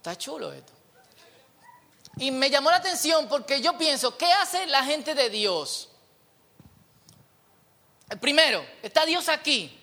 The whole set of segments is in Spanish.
Está chulo esto. Y me llamó la atención porque yo pienso, ¿qué hace la gente de Dios? Primero, está Dios aquí,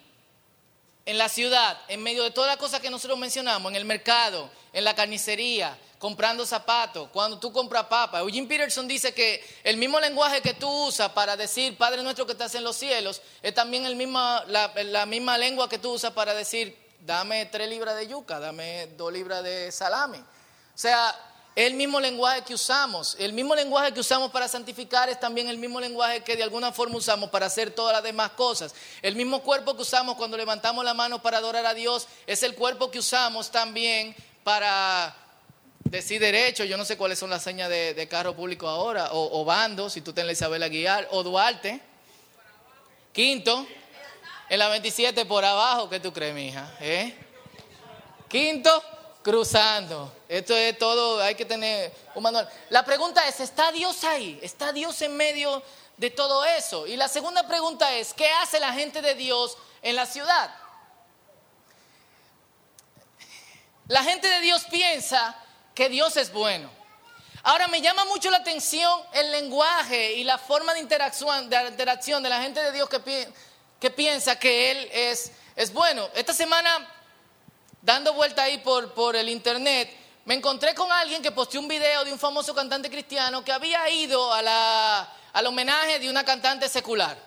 en la ciudad, en medio de todas las cosas que nosotros mencionamos, en el mercado, en la carnicería, comprando zapatos, cuando tú compras papa. Eugene Peterson dice que el mismo lenguaje que tú usas para decir Padre nuestro que estás en los cielos es también el la, la misma lengua que tú usas para decir dame tres libras de yuca, dame dos libras de salami. O sea, el mismo lenguaje que usamos, el mismo lenguaje que usamos para santificar es también el mismo lenguaje que de alguna forma usamos para hacer todas las demás cosas. El mismo cuerpo que usamos cuando levantamos la mano para adorar a Dios es el cuerpo que usamos también para decir derecho. Yo no sé cuáles son las señas de, carro público ahora, o, bando, si tú tienes la Isabel Aguilar, o Duarte. Quinto, en la 27 por abajo, ¿qué tú crees, mija? ¿Eh? Quinto, cruzando. Esto es todo, hay que tener un manual. La pregunta es, ¿está Dios ahí? ¿Está Dios en medio de todo eso? Y la segunda pregunta es, ¿qué hace la gente de Dios en la ciudad? La gente de Dios piensa que Dios es bueno. Ahora me llama mucho la atención el lenguaje y la forma de interacción de, la gente de Dios que, que piensa que Él es, es bueno. Esta semana dando vuelta ahí por, por el internet, me encontré con alguien que posteó un video de un famoso cantante cristiano que había ido a la, al homenaje de una cantante secular.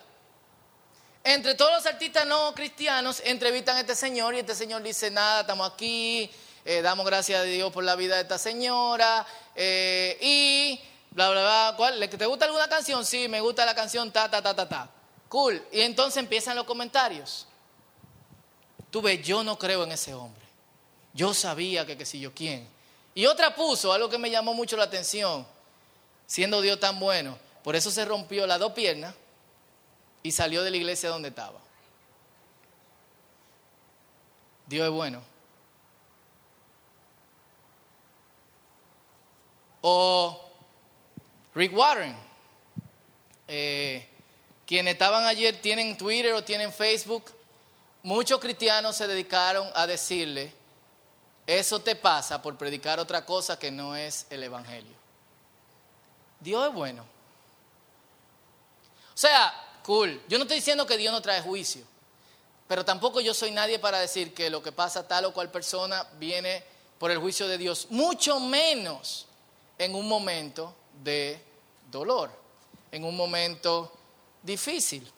Entre todos los artistas no cristianos entrevistan a este señor y este señor dice, nada, estamos aquí, eh, damos gracias a Dios por la vida de esta señora eh, y bla, bla, bla. ¿Cuál? ¿Te gusta alguna canción? Sí, me gusta la canción ta, ta, ta, ta, ta. Cool. Y entonces empiezan los comentarios. Tú ves, yo no creo en ese hombre. Yo sabía que qué sé yo quién. Y otra puso algo que me llamó mucho la atención, siendo Dios tan bueno. Por eso se rompió las dos piernas y salió de la iglesia donde estaba. Dios es bueno. O Rick Warren. Eh, quienes estaban ayer tienen Twitter o tienen Facebook. Muchos cristianos se dedicaron a decirle eso te pasa por predicar otra cosa que no es el Evangelio. Dios es bueno. O sea, cool. Yo no estoy diciendo que Dios no trae juicio, pero tampoco yo soy nadie para decir que lo que pasa a tal o cual persona viene por el juicio de Dios, mucho menos en un momento de dolor, en un momento difícil.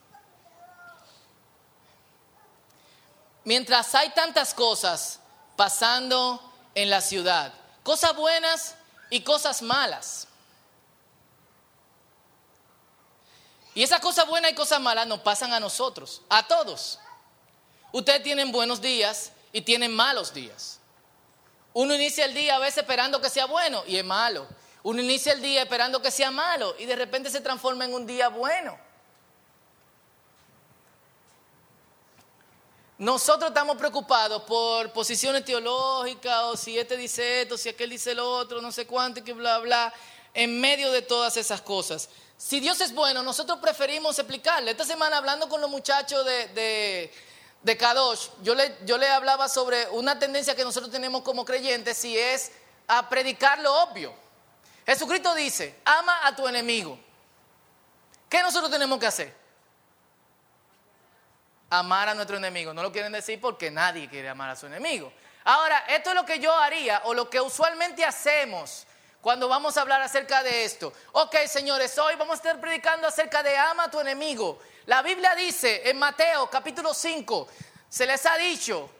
Mientras hay tantas cosas pasando en la ciudad. Cosas buenas y cosas malas. Y esas cosas buenas y cosas malas nos pasan a nosotros, a todos. Ustedes tienen buenos días y tienen malos días. Uno inicia el día a veces esperando que sea bueno y es malo. Uno inicia el día esperando que sea malo y de repente se transforma en un día bueno. Nosotros estamos preocupados por posiciones teológicas, o si este dice esto, si aquel dice lo otro, no sé cuánto, y que bla, bla, en medio de todas esas cosas. Si Dios es bueno, nosotros preferimos explicarle. Esta semana hablando con los muchachos de, de, Kadosh, yo le, yo le hablaba sobre una tendencia que nosotros tenemos como creyentes y es a predicar lo obvio. Jesucristo dice, ama a tu enemigo. ¿Qué nosotros tenemos que hacer? Amar a nuestro enemigo. No lo quieren decir porque nadie quiere amar a su enemigo. Ahora, esto es lo que yo haría o lo que usualmente hacemos cuando vamos a hablar acerca de esto. Ok, señores, hoy vamos a estar predicando acerca de ama a tu enemigo. La Biblia dice en Mateo capítulo 5, se les ha dicho,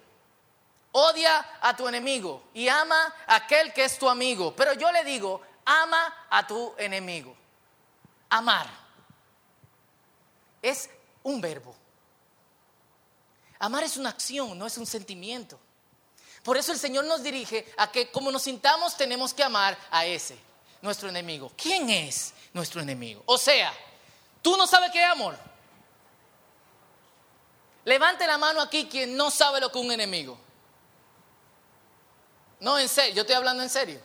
odia a tu enemigo y ama a aquel que es tu amigo. Pero yo le digo, ama a tu enemigo. Amar es un verbo. Amar es una acción, no es un sentimiento. Por eso el Señor nos dirige a que como nos sintamos tenemos que amar a ese, nuestro enemigo. ¿Quién es nuestro enemigo? O sea, tú no sabes qué es amor. Levante la mano aquí quien no sabe lo que es un enemigo. No, en serio, yo estoy hablando en serio.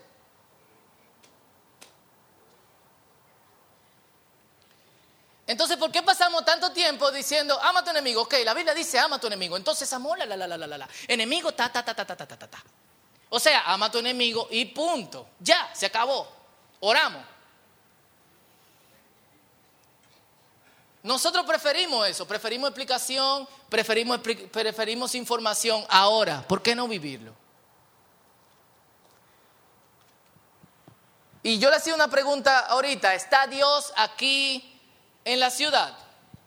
Entonces, ¿por qué pasamos tanto tiempo diciendo, ama a tu enemigo? Ok, la Biblia dice, ama a tu enemigo. Entonces, amor, la, la, la, la, la, la. Enemigo, ta, ta, ta, ta, ta, ta, ta, ta. O sea, ama a tu enemigo y punto. Ya, se acabó. Oramos. Nosotros preferimos eso, preferimos explicación, preferimos, preferimos información ahora. ¿Por qué no vivirlo? Y yo le hacía una pregunta ahorita, ¿está Dios aquí en la ciudad?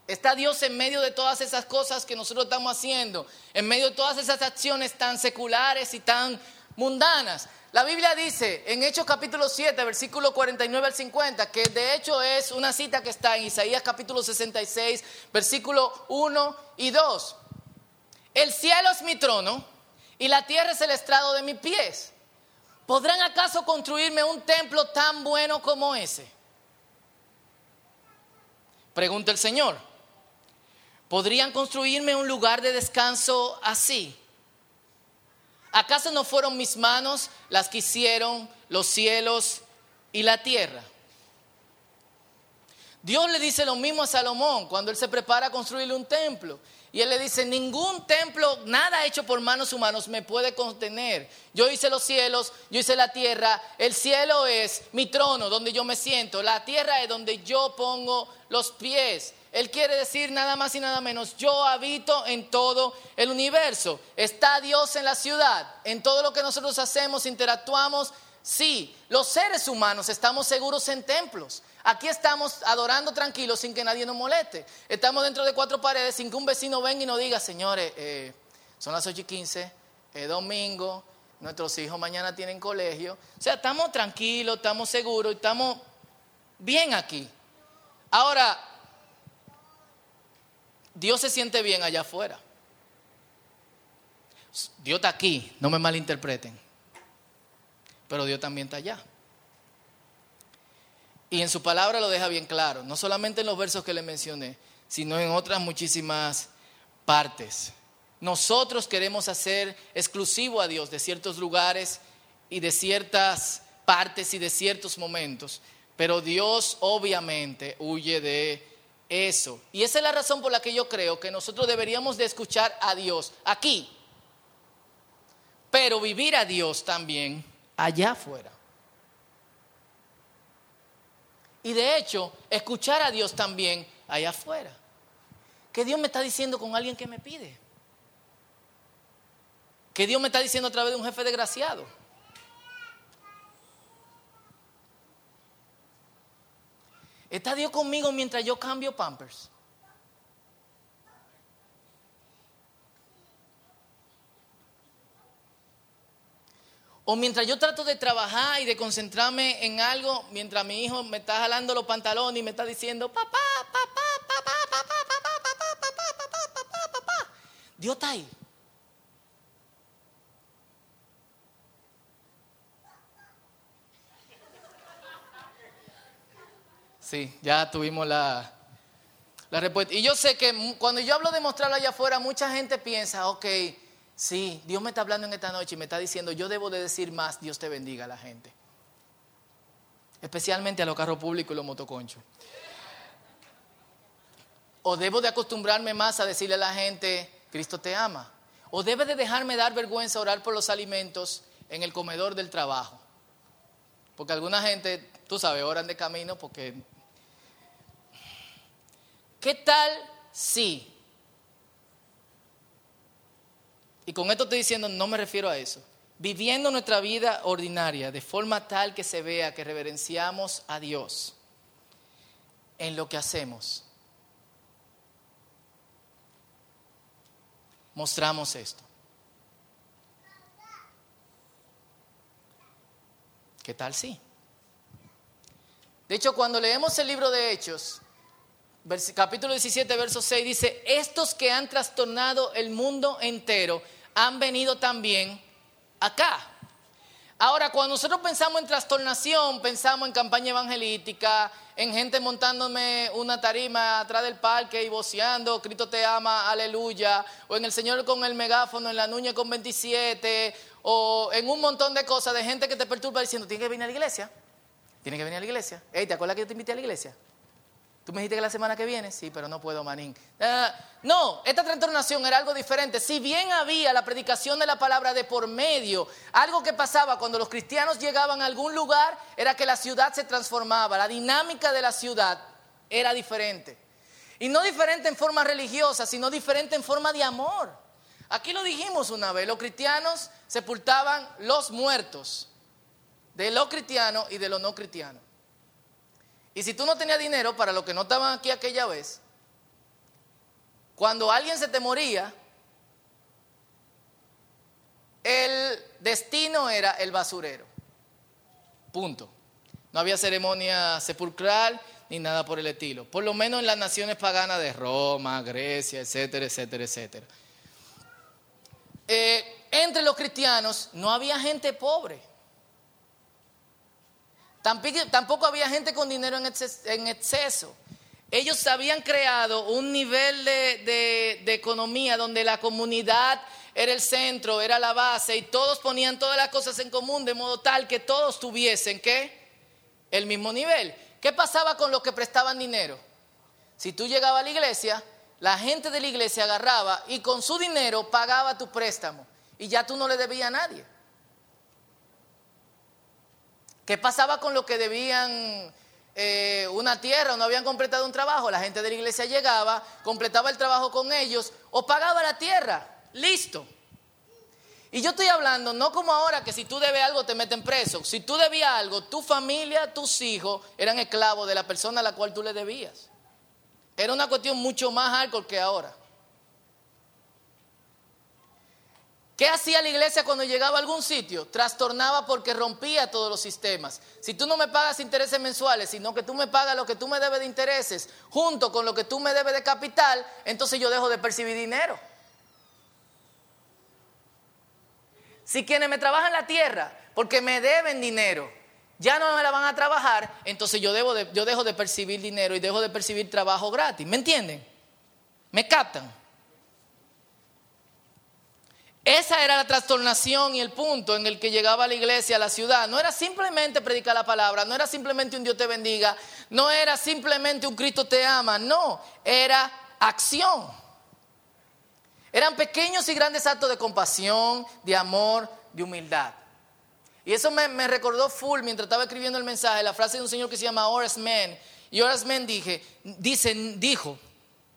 ¿Está Dios en medio de todas esas cosas que nosotros estamos haciendo? En medio de todas esas acciones tan seculares y tan mundanas. La Biblia dice en Hechos capítulo 7, versículo 49 al 50, que de hecho es una cita que está en Isaías capítulo 66, versículo 1 y 2. El cielo es mi trono y la tierra es el estrado de mis pies. ¿Podrán acaso construirme un templo tan bueno como ese? Pregunta el Señor. ¿Podrían construirme un lugar de descanso así? ¿Acaso no fueron mis manos las que hicieron los cielos y la tierra? Dios le dice lo mismo a Salomón cuando él se prepara a construirle un templo. Y él le dice, ningún templo, nada hecho por manos humanos me puede contener. Yo hice los cielos, yo hice la tierra. El cielo es mi trono donde yo me siento. La tierra es donde yo pongo los pies. Él quiere decir nada más y nada menos, yo habito en todo el universo. ¿Está Dios en la ciudad? En todo lo que nosotros hacemos, interactuamos. Sí, los seres humanos estamos seguros en templos. Aquí estamos adorando tranquilos sin que nadie nos moleste. Estamos dentro de cuatro paredes sin que un vecino venga y nos diga, señores, eh, son las 8 y 15, es domingo, nuestros hijos mañana tienen colegio. O sea, estamos tranquilos, estamos seguros, estamos bien aquí. Ahora, Dios se siente bien allá afuera. Dios está aquí, no me malinterpreten. Pero Dios también está allá. Y en su palabra lo deja bien claro, no solamente en los versos que le mencioné, sino en otras muchísimas partes. Nosotros queremos hacer exclusivo a Dios de ciertos lugares y de ciertas partes y de ciertos momentos, pero Dios obviamente huye de eso. Y esa es la razón por la que yo creo que nosotros deberíamos de escuchar a Dios aquí, pero vivir a Dios también allá afuera. Y de hecho, escuchar a Dios también allá afuera. ¿Qué Dios me está diciendo con alguien que me pide? ¿Qué Dios me está diciendo a través de un jefe desgraciado? ¿Está Dios conmigo mientras yo cambio pampers? O mientras yo trato de trabajar y de concentrarme en algo, mientras mi hijo me está jalando los pantalones y me está diciendo, papá, papá, papá, papá, papá, papá, papá, papá, papá, papá. Dios está ahí. Sí, ya tuvimos la, la respuesta. Y yo sé que cuando yo hablo de mostrarlo allá afuera, mucha gente piensa, ok, Sí, Dios me está hablando en esta noche y me está diciendo, yo debo de decir más, Dios te bendiga a la gente. Especialmente a los carros públicos y los motoconchos. O debo de acostumbrarme más a decirle a la gente, Cristo te ama. O debe de dejarme dar vergüenza orar por los alimentos en el comedor del trabajo. Porque alguna gente, tú sabes, oran de camino porque... ¿Qué tal si y con esto estoy diciendo, no me refiero a eso, viviendo nuestra vida ordinaria de forma tal que se vea que reverenciamos a Dios en lo que hacemos. Mostramos esto. ¿Qué tal sí? De hecho, cuando leemos el libro de Hechos, capítulo 17, verso 6 dice, estos que han trastornado el mundo entero han venido también acá. Ahora, cuando nosotros pensamos en trastornación, pensamos en campaña evangelística, en gente montándome una tarima atrás del parque y voceando, Cristo te ama, aleluya, o en el Señor con el megáfono, en la Nuña con 27, o en un montón de cosas de gente que te perturba diciendo, tienes que venir a la iglesia, tienes que venir a la iglesia. ¿te acuerdas que yo te invité a la iglesia? Tú me dijiste que la semana que viene, sí, pero no puedo, manín. Ah, no, esta trastornación era algo diferente. Si bien había la predicación de la palabra de por medio, algo que pasaba cuando los cristianos llegaban a algún lugar era que la ciudad se transformaba, la dinámica de la ciudad era diferente. Y no diferente en forma religiosa, sino diferente en forma de amor. Aquí lo dijimos una vez, los cristianos sepultaban los muertos de los cristianos y de los no cristianos. Y si tú no tenías dinero, para los que no estaban aquí aquella vez, cuando alguien se te moría, el destino era el basurero. Punto. No había ceremonia sepulcral ni nada por el estilo. Por lo menos en las naciones paganas de Roma, Grecia, etcétera, etcétera, etcétera. Eh, entre los cristianos no había gente pobre. Tampoco había gente con dinero en exceso. Ellos habían creado un nivel de, economía donde la comunidad era el centro, era la base y todos ponían todas las cosas en común de modo tal que todos tuviesen ¿qué? el mismo nivel. ¿Qué pasaba con los que prestaban dinero? Si tú llegabas a la iglesia, la gente de la iglesia agarraba y con su dinero pagaba tu préstamo y ya tú no le debías a nadie. ¿Qué pasaba con los que debían eh, una tierra o no habían completado un trabajo? La gente de la iglesia llegaba, completaba el trabajo con ellos o pagaba la tierra. Listo. Y yo estoy hablando no como ahora que si tú debes algo te meten preso. Si tú debías algo, tu familia, tus hijos eran esclavos de la persona a la cual tú le debías. Era una cuestión mucho más hardcore que ahora. ¿Qué hacía la iglesia cuando llegaba a algún sitio? Trastornaba porque rompía todos los sistemas. Si tú no me pagas intereses mensuales, sino que tú me pagas lo que tú me debes de intereses, junto con lo que tú me debes de capital, entonces yo dejo de percibir dinero. Si quienes me trabajan la tierra porque me deben dinero, ya no me la van a trabajar, entonces yo, debo yo dejo de percibir dinero y dejo de percibir trabajo gratis. ¿Me entienden? ¿Me captan? Esa era la trastornación y el punto en el que llegaba la iglesia a la ciudad. No era simplemente predicar la palabra, no era simplemente un Dios te bendiga, no era simplemente un Cristo te ama, no, era acción. Eran pequeños y grandes actos de compasión, de amor, de humildad. Y eso me, recordó full mientras estaba escribiendo el mensaje, la frase de un señor que se llama Horace Mann. Y Horace Mann dije, dice, dijo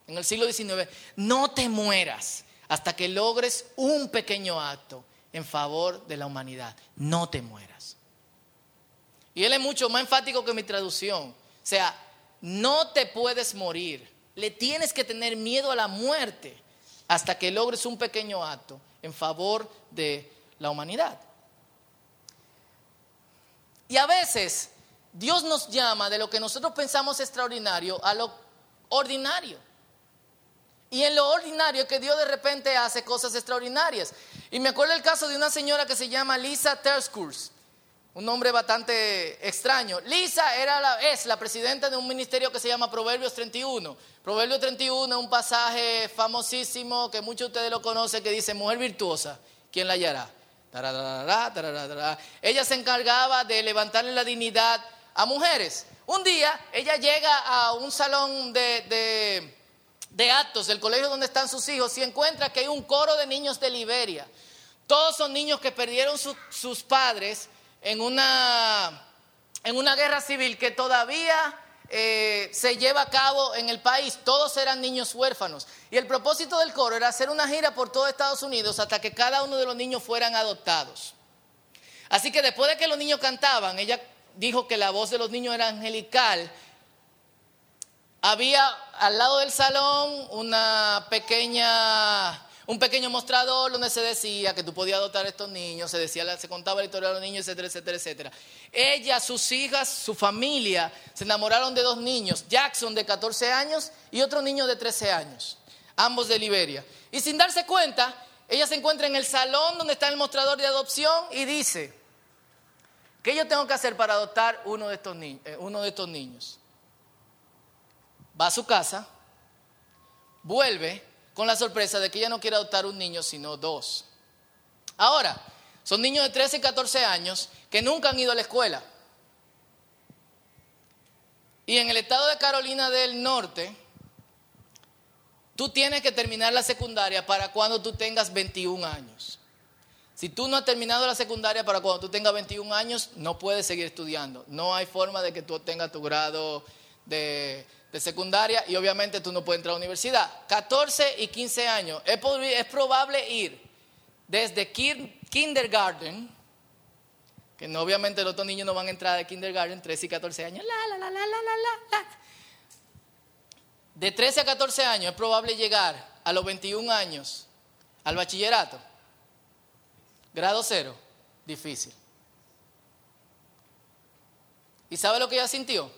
en el siglo XIX, no te mueras hasta que logres un pequeño acto en favor de la humanidad. No te mueras. Y él es mucho más enfático que mi traducción. O sea, no te puedes morir. Le tienes que tener miedo a la muerte hasta que logres un pequeño acto en favor de la humanidad. Y a veces Dios nos llama de lo que nosotros pensamos extraordinario a lo ordinario. Y en lo ordinario que Dios de repente hace cosas extraordinarias. Y me acuerdo el caso de una señora que se llama Lisa Terskurs, un nombre bastante extraño. Lisa era es la presidenta de un ministerio que se llama Proverbios 31. Proverbios 31 es un pasaje famosísimo que muchos de ustedes lo conocen que dice, mujer virtuosa, ¿quién la hallará? Ella se encargaba de levantarle la dignidad a mujeres. Un día ella llega a un salón de actos del colegio donde están sus hijos y encuentra que hay un coro de niños de Liberia. Todos son niños que perdieron sus padres en una, en una guerra civil que todavía eh, se lleva a cabo en el país. Todos eran niños huérfanos. Y el propósito del coro era hacer una gira por todo Estados Unidos hasta que cada uno de los niños fueran adoptados. Así que después de que los niños cantaban, ella dijo que la voz de los niños era angelical había al lado del salón una pequeña, un pequeño mostrador donde se decía que tú podías adoptar a estos niños, se, decía, se contaba la historia de los niños, etcétera, etcétera, etcétera. Ella, sus hijas, su familia se enamoraron de dos niños, Jackson de 14 años y otro niño de 13 años, ambos de Liberia. Y sin darse cuenta, ella se encuentra en el salón donde está el mostrador de adopción y dice, ¿qué yo tengo que hacer para adoptar uno de estos, eh, uno de estos niños? Va a su casa, vuelve con la sorpresa de que ella no quiere adoptar un niño, sino dos. Ahora, son niños de 13 y 14 años que nunca han ido a la escuela. Y en el estado de Carolina del Norte, tú tienes que terminar la secundaria para cuando tú tengas 21 años. Si tú no has terminado la secundaria para cuando tú tengas 21 años, no puedes seguir estudiando. No hay forma de que tú obtengas tu grado de, secundaria y obviamente tú no puedes entrar a la universidad. 14 y 15 años. Es, es probable ir desde kindergarten, que no, obviamente los otros niños no van a entrar de kindergarten, 13 y 14 años. La, la, la. De 13 a 14 años es probable llegar a los 21 años al bachillerato. Grado cero, difícil. ¿Y sabe lo que ella sintió?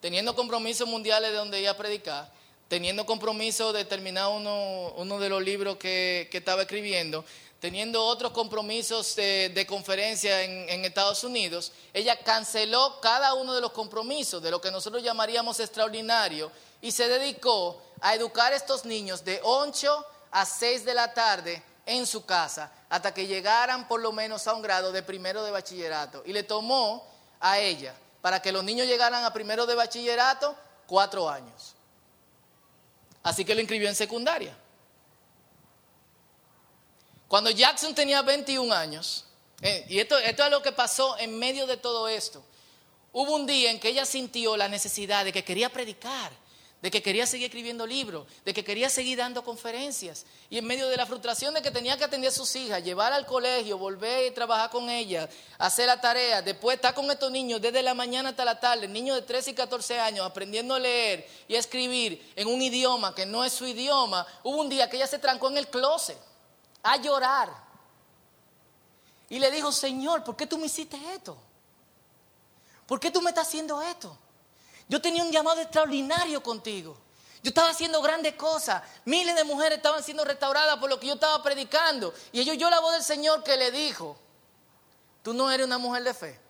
Teniendo compromisos mundiales de donde ella a predicar, teniendo compromiso de terminar uno, uno de los libros que, estaba escribiendo, teniendo otros compromisos de, conferencia en, en, Estados Unidos, ella canceló cada uno de los compromisos de lo que nosotros llamaríamos extraordinario y se dedicó a educar a estos niños de 8 a 6 de la tarde en su casa hasta que llegaran por lo menos a un grado de primero de bachillerato. Y le tomó a ella, para que los niños llegaran a primero de bachillerato, cuatro años. Así que lo inscribió en secundaria. Cuando Jackson tenía 21 años, eh, y esto, esto es lo que pasó en medio de todo esto, hubo un día en que ella sintió la necesidad de que quería predicar de que quería seguir escribiendo libros, de que quería seguir dando conferencias. Y en medio de la frustración de que tenía que atender a sus hijas, llevar al colegio, volver a trabajar con ellas, hacer la tarea, después estar con estos niños desde la mañana hasta la tarde, niños de 13 y 14 años, aprendiendo a leer y a escribir en un idioma que no es su idioma, hubo un día que ella se trancó en el closet a llorar. Y le dijo, Señor, ¿por qué tú me hiciste esto? ¿Por qué tú me estás haciendo esto? Yo tenía un llamado extraordinario contigo. Yo estaba haciendo grandes cosas. Miles de mujeres estaban siendo restauradas por lo que yo estaba predicando. Y ellos yo la voz del Señor que le dijo, tú no eres una mujer de fe.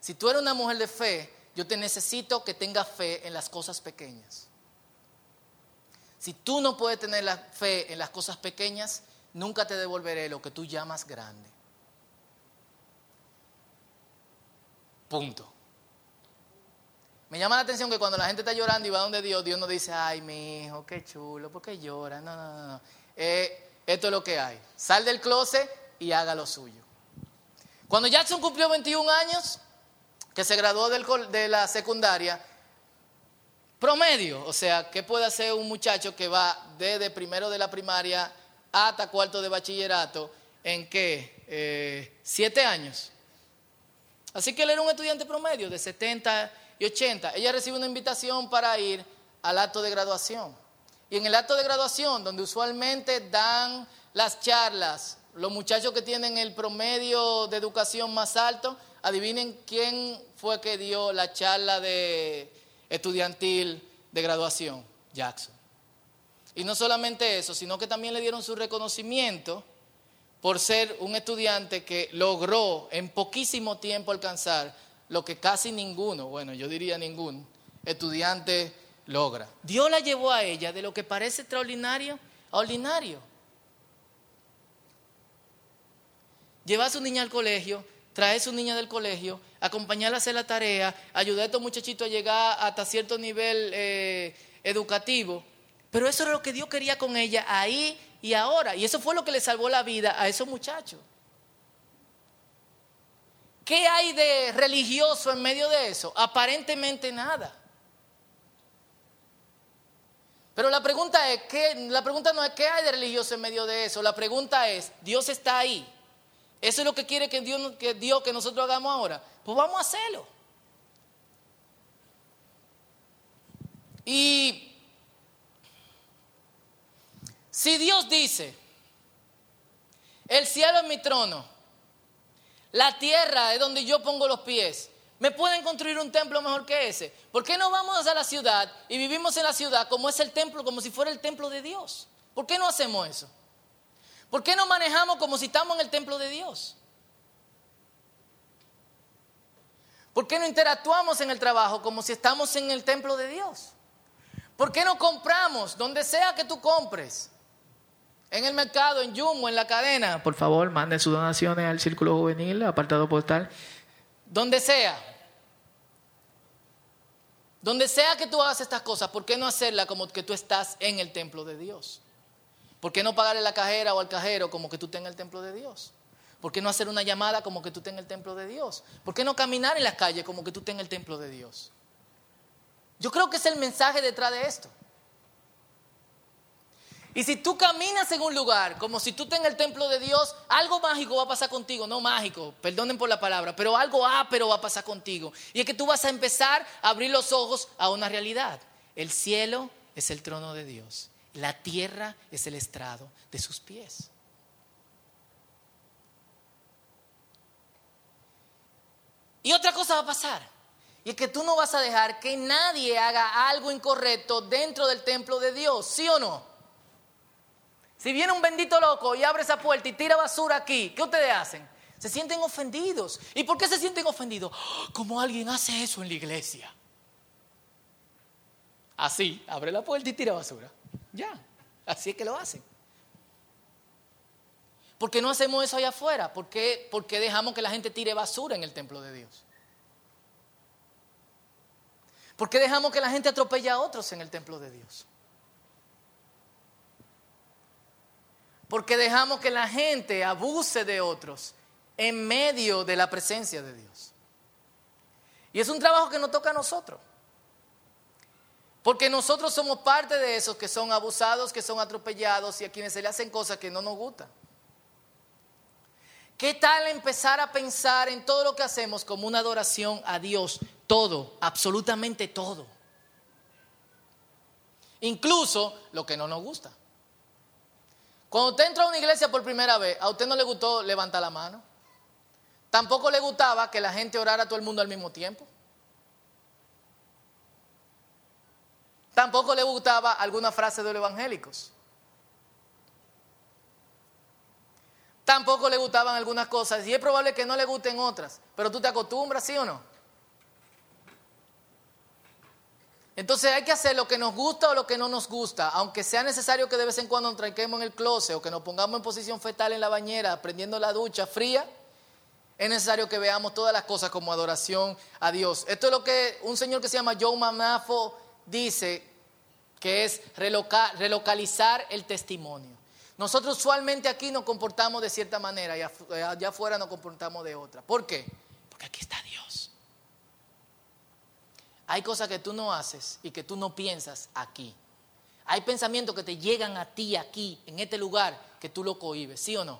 Si tú eres una mujer de fe, yo te necesito que tengas fe en las cosas pequeñas. Si tú no puedes tener la fe en las cosas pequeñas, nunca te devolveré lo que tú llamas grande. Punto. Me llama la atención que cuando la gente está llorando y va donde Dios, Dios no dice, ay, mi hijo, qué chulo, ¿por qué llora? No, no, no. Eh, esto es lo que hay. Sal del closet y haga lo suyo. Cuando Jackson cumplió 21 años, que se graduó de la secundaria, promedio, o sea, ¿qué puede hacer un muchacho que va desde primero de la primaria hasta cuarto de bachillerato en qué? Eh, siete años. Así que él era un estudiante promedio de 70 y 80, ella recibe una invitación para ir al acto de graduación. Y en el acto de graduación, donde usualmente dan las charlas, los muchachos que tienen el promedio de educación más alto, adivinen quién fue que dio la charla de estudiantil de graduación, Jackson. Y no solamente eso, sino que también le dieron su reconocimiento por ser un estudiante que logró en poquísimo tiempo alcanzar lo que casi ninguno, bueno, yo diría ningún estudiante logra. Dios la llevó a ella de lo que parece extraordinario a ordinario. Llevar a su niña al colegio, traer a su niña del colegio, acompañarla a hacer la tarea, ayudar a estos muchachitos a llegar hasta cierto nivel eh, educativo. Pero eso era lo que Dios quería con ella ahí y ahora. Y eso fue lo que le salvó la vida a esos muchachos. ¿Qué hay de religioso en medio de eso? Aparentemente nada. Pero la pregunta es, ¿qué? la pregunta no es qué hay de religioso en medio de eso, la pregunta es, Dios está ahí. ¿Eso es lo que quiere que Dios, que Dios que nosotros hagamos ahora? Pues vamos a hacerlo. Y si Dios dice, el cielo es mi trono la tierra es donde yo pongo los pies. ¿Me pueden construir un templo mejor que ese? ¿Por qué no vamos a la ciudad y vivimos en la ciudad como es el templo, como si fuera el templo de Dios? ¿Por qué no hacemos eso? ¿Por qué no manejamos como si estamos en el templo de Dios? ¿Por qué no interactuamos en el trabajo como si estamos en el templo de Dios? ¿Por qué no compramos donde sea que tú compres? En el mercado, en Jumbo, en la cadena, por favor, manden sus donaciones al Círculo Juvenil, apartado postal, donde sea. Donde sea que tú hagas estas cosas, ¿por qué no hacerla como que tú estás en el templo de Dios? ¿Por qué no pagarle la cajera o al cajero como que tú estés en el templo de Dios? ¿Por qué no hacer una llamada como que tú estés en el templo de Dios? ¿Por qué no caminar en las calles como que tú estés en el templo de Dios? Yo creo que es el mensaje detrás de esto. Y si tú caminas en un lugar como si tú estés en el templo de Dios, algo mágico va a pasar contigo, no mágico, perdonen por la palabra, pero algo pero va a pasar contigo. Y es que tú vas a empezar a abrir los ojos a una realidad. El cielo es el trono de Dios, la tierra es el estrado de sus pies. Y otra cosa va a pasar. Y es que tú no vas a dejar que nadie haga algo incorrecto dentro del templo de Dios, ¿sí o no? Si viene un bendito loco y abre esa puerta y tira basura aquí, ¿qué ustedes hacen? Se sienten ofendidos. ¿Y por qué se sienten ofendidos? Como alguien hace eso en la iglesia. Así, abre la puerta y tira basura. Ya, así es que lo hacen. ¿Por qué no hacemos eso allá afuera? ¿Por qué, ¿Por qué dejamos que la gente tire basura en el templo de Dios? ¿Por qué dejamos que la gente atropelle a otros en el templo de Dios? Porque dejamos que la gente abuse de otros en medio de la presencia de Dios. Y es un trabajo que nos toca a nosotros. Porque nosotros somos parte de esos que son abusados, que son atropellados y a quienes se le hacen cosas que no nos gustan. ¿Qué tal empezar a pensar en todo lo que hacemos como una adoración a Dios? Todo, absolutamente todo. Incluso lo que no nos gusta. Cuando usted entró a una iglesia por primera vez, a usted no le gustó levantar la mano. Tampoco le gustaba que la gente orara a todo el mundo al mismo tiempo. Tampoco le gustaba alguna frase de los evangélicos. Tampoco le gustaban algunas cosas y es probable que no le gusten otras, pero tú te acostumbras, ¿sí o no? Entonces hay que hacer lo que nos gusta o lo que no nos gusta, aunque sea necesario que de vez en cuando nos tranquemos en el closet o que nos pongamos en posición fetal en la bañera, prendiendo la ducha fría, es necesario que veamos todas las cosas como adoración a Dios. Esto es lo que un señor que se llama Joe Manafo dice, que es relocalizar el testimonio. Nosotros usualmente aquí nos comportamos de cierta manera y allá afuera nos comportamos de otra. ¿Por qué? Porque aquí está Dios. Hay cosas que tú no haces y que tú no piensas aquí. Hay pensamientos que te llegan a ti aquí, en este lugar, que tú lo cohibes, ¿sí o no?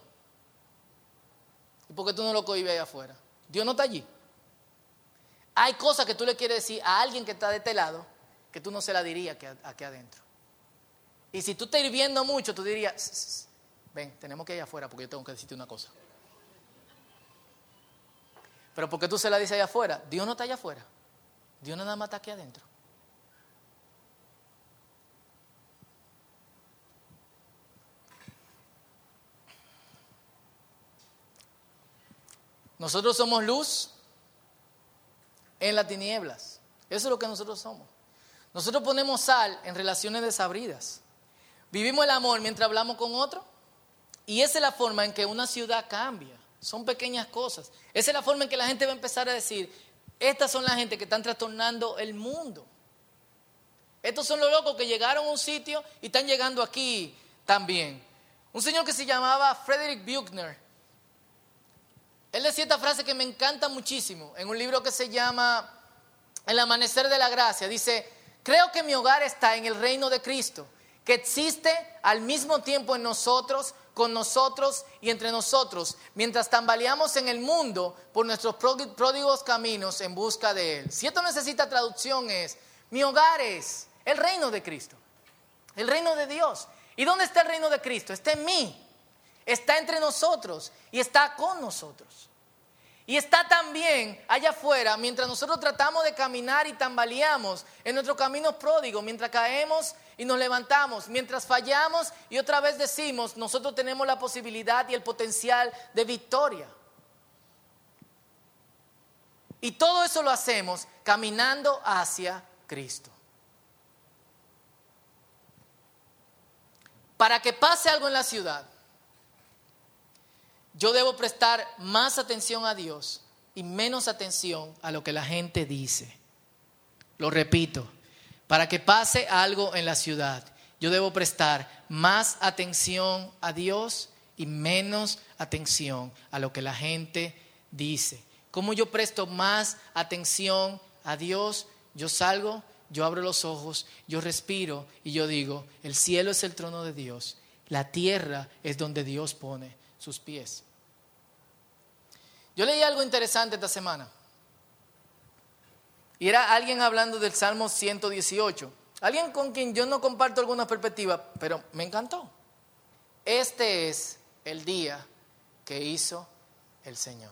¿Y por qué tú no lo cohibes allá afuera? Dios no está allí. Hay cosas que tú le quieres decir a alguien que está de este lado que tú no se la dirías aquí adentro. Y si tú estás hirviendo mucho, tú dirías, ven, tenemos que ir afuera porque yo tengo que decirte una cosa. Pero ¿por qué tú se la dices allá afuera? Dios no está allá afuera. Dios nada más está aquí adentro. Nosotros somos luz en las tinieblas. Eso es lo que nosotros somos. Nosotros ponemos sal en relaciones desabridas. Vivimos el amor mientras hablamos con otro. Y esa es la forma en que una ciudad cambia. Son pequeñas cosas. Esa es la forma en que la gente va a empezar a decir, estas son la gente que están trastornando el mundo. Estos son los locos que llegaron a un sitio y están llegando aquí también. Un señor que se llamaba Frederick Buechner. Él decía esta frase que me encanta muchísimo en un libro que se llama El amanecer de la gracia. Dice, creo que mi hogar está en el reino de Cristo, que existe al mismo tiempo en nosotros con nosotros y entre nosotros, mientras tambaleamos en el mundo por nuestros pródigos caminos en busca de Él. Si esto necesita traducción es, mi hogar es el reino de Cristo, el reino de Dios. ¿Y dónde está el reino de Cristo? Está en mí, está entre nosotros y está con nosotros. Y está también allá afuera, mientras nosotros tratamos de caminar y tambaleamos en nuestros caminos pródigos, mientras caemos y nos levantamos, mientras fallamos y otra vez decimos, nosotros tenemos la posibilidad y el potencial de victoria. Y todo eso lo hacemos caminando hacia Cristo. Para que pase algo en la ciudad, yo debo prestar más atención a Dios y menos atención a lo que la gente dice. lo repito, para que pase algo en la ciudad, yo debo prestar más atención a Dios y menos atención a lo que la gente dice. ¿Cómo yo presto más atención a Dios? Yo salgo, yo abro los ojos, yo respiro y yo digo, el cielo es el trono de Dios, la tierra es donde Dios pone sus pies. Yo leí algo interesante esta semana. Y era alguien hablando del Salmo 118. Alguien con quien yo no comparto alguna perspectiva, pero me encantó. Este es el día que hizo el Señor.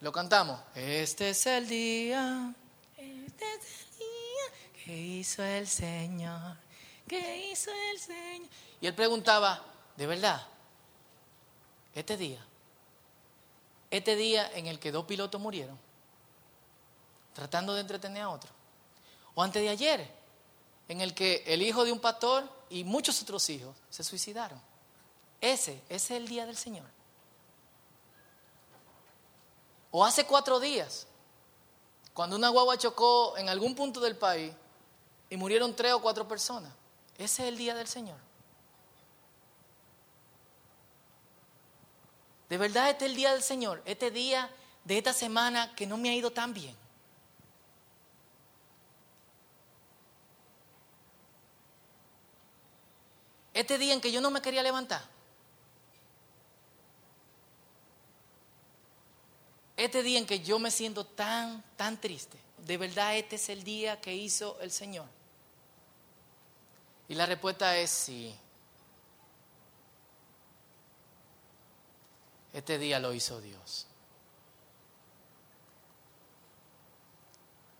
Lo cantamos. Este es el día, este es el día que hizo el Señor, que hizo el Señor. Y él preguntaba, ¿de verdad? Este día, este día en el que dos pilotos murieron, tratando de entretener a otro. O antes de ayer, en el que el hijo de un pastor y muchos otros hijos se suicidaron. Ese, ese es el día del Señor. O hace cuatro días, cuando una guagua chocó en algún punto del país y murieron tres o cuatro personas. Ese es el día del Señor. De verdad este es el día del Señor, este día de esta semana que no me ha ido tan bien. Este día en que yo no me quería levantar. Este día en que yo me siento tan, tan triste. De verdad este es el día que hizo el Señor. Y la respuesta es sí. Este día lo hizo Dios.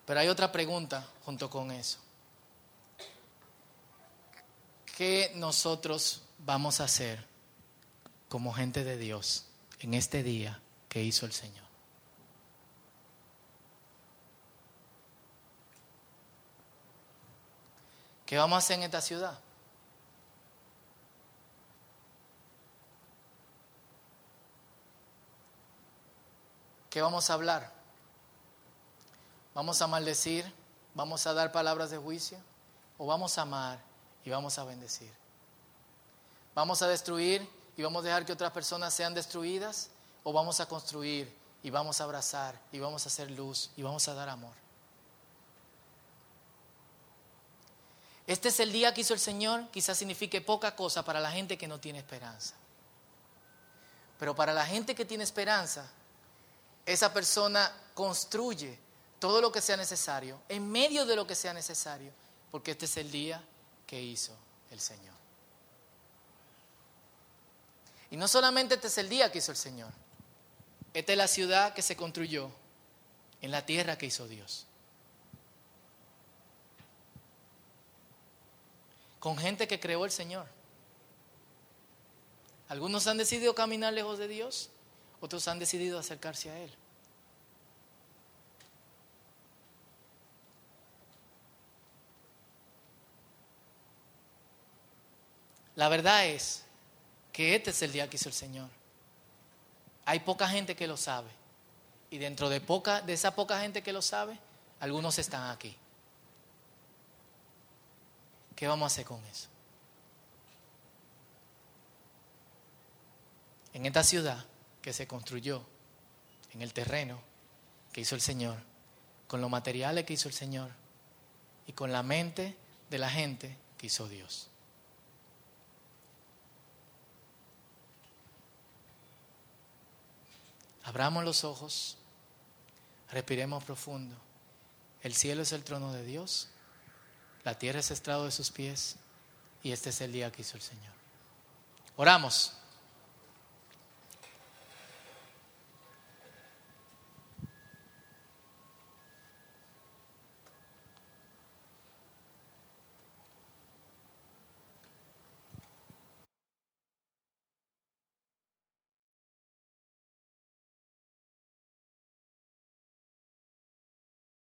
Pero hay otra pregunta junto con eso. ¿Qué nosotros vamos a hacer como gente de Dios en este día que hizo el Señor? ¿Qué vamos a hacer en esta ciudad? ¿Qué vamos a hablar? ¿Vamos a maldecir? ¿Vamos a dar palabras de juicio? ¿O vamos a amar y vamos a bendecir. Vamos a destruir y vamos a dejar que otras personas sean destruidas o vamos a construir y vamos a abrazar y vamos a hacer luz y vamos a dar amor. Este es el día que hizo el Señor, quizás signifique poca cosa para la gente que no tiene esperanza. Pero para la gente que tiene esperanza, esa persona construye todo lo que sea necesario, en medio de lo que sea necesario, porque este es el día que hizo el Señor. Y no solamente este es el día que hizo el Señor, esta es la ciudad que se construyó en la tierra que hizo Dios. Con gente que creó el Señor. Algunos han decidido caminar lejos de Dios, otros han decidido acercarse a Él. La verdad es que este es el día que hizo el Señor. Hay poca gente que lo sabe. Y dentro de, poca, de esa poca gente que lo sabe, algunos están aquí. ¿Qué vamos a hacer con eso? En esta ciudad que se construyó, en el terreno que hizo el Señor, con los materiales que hizo el Señor y con la mente de la gente que hizo Dios. Abramos los ojos, respiremos profundo. El cielo es el trono de Dios, la tierra es estrado de sus pies y este es el día que hizo el Señor. Oramos.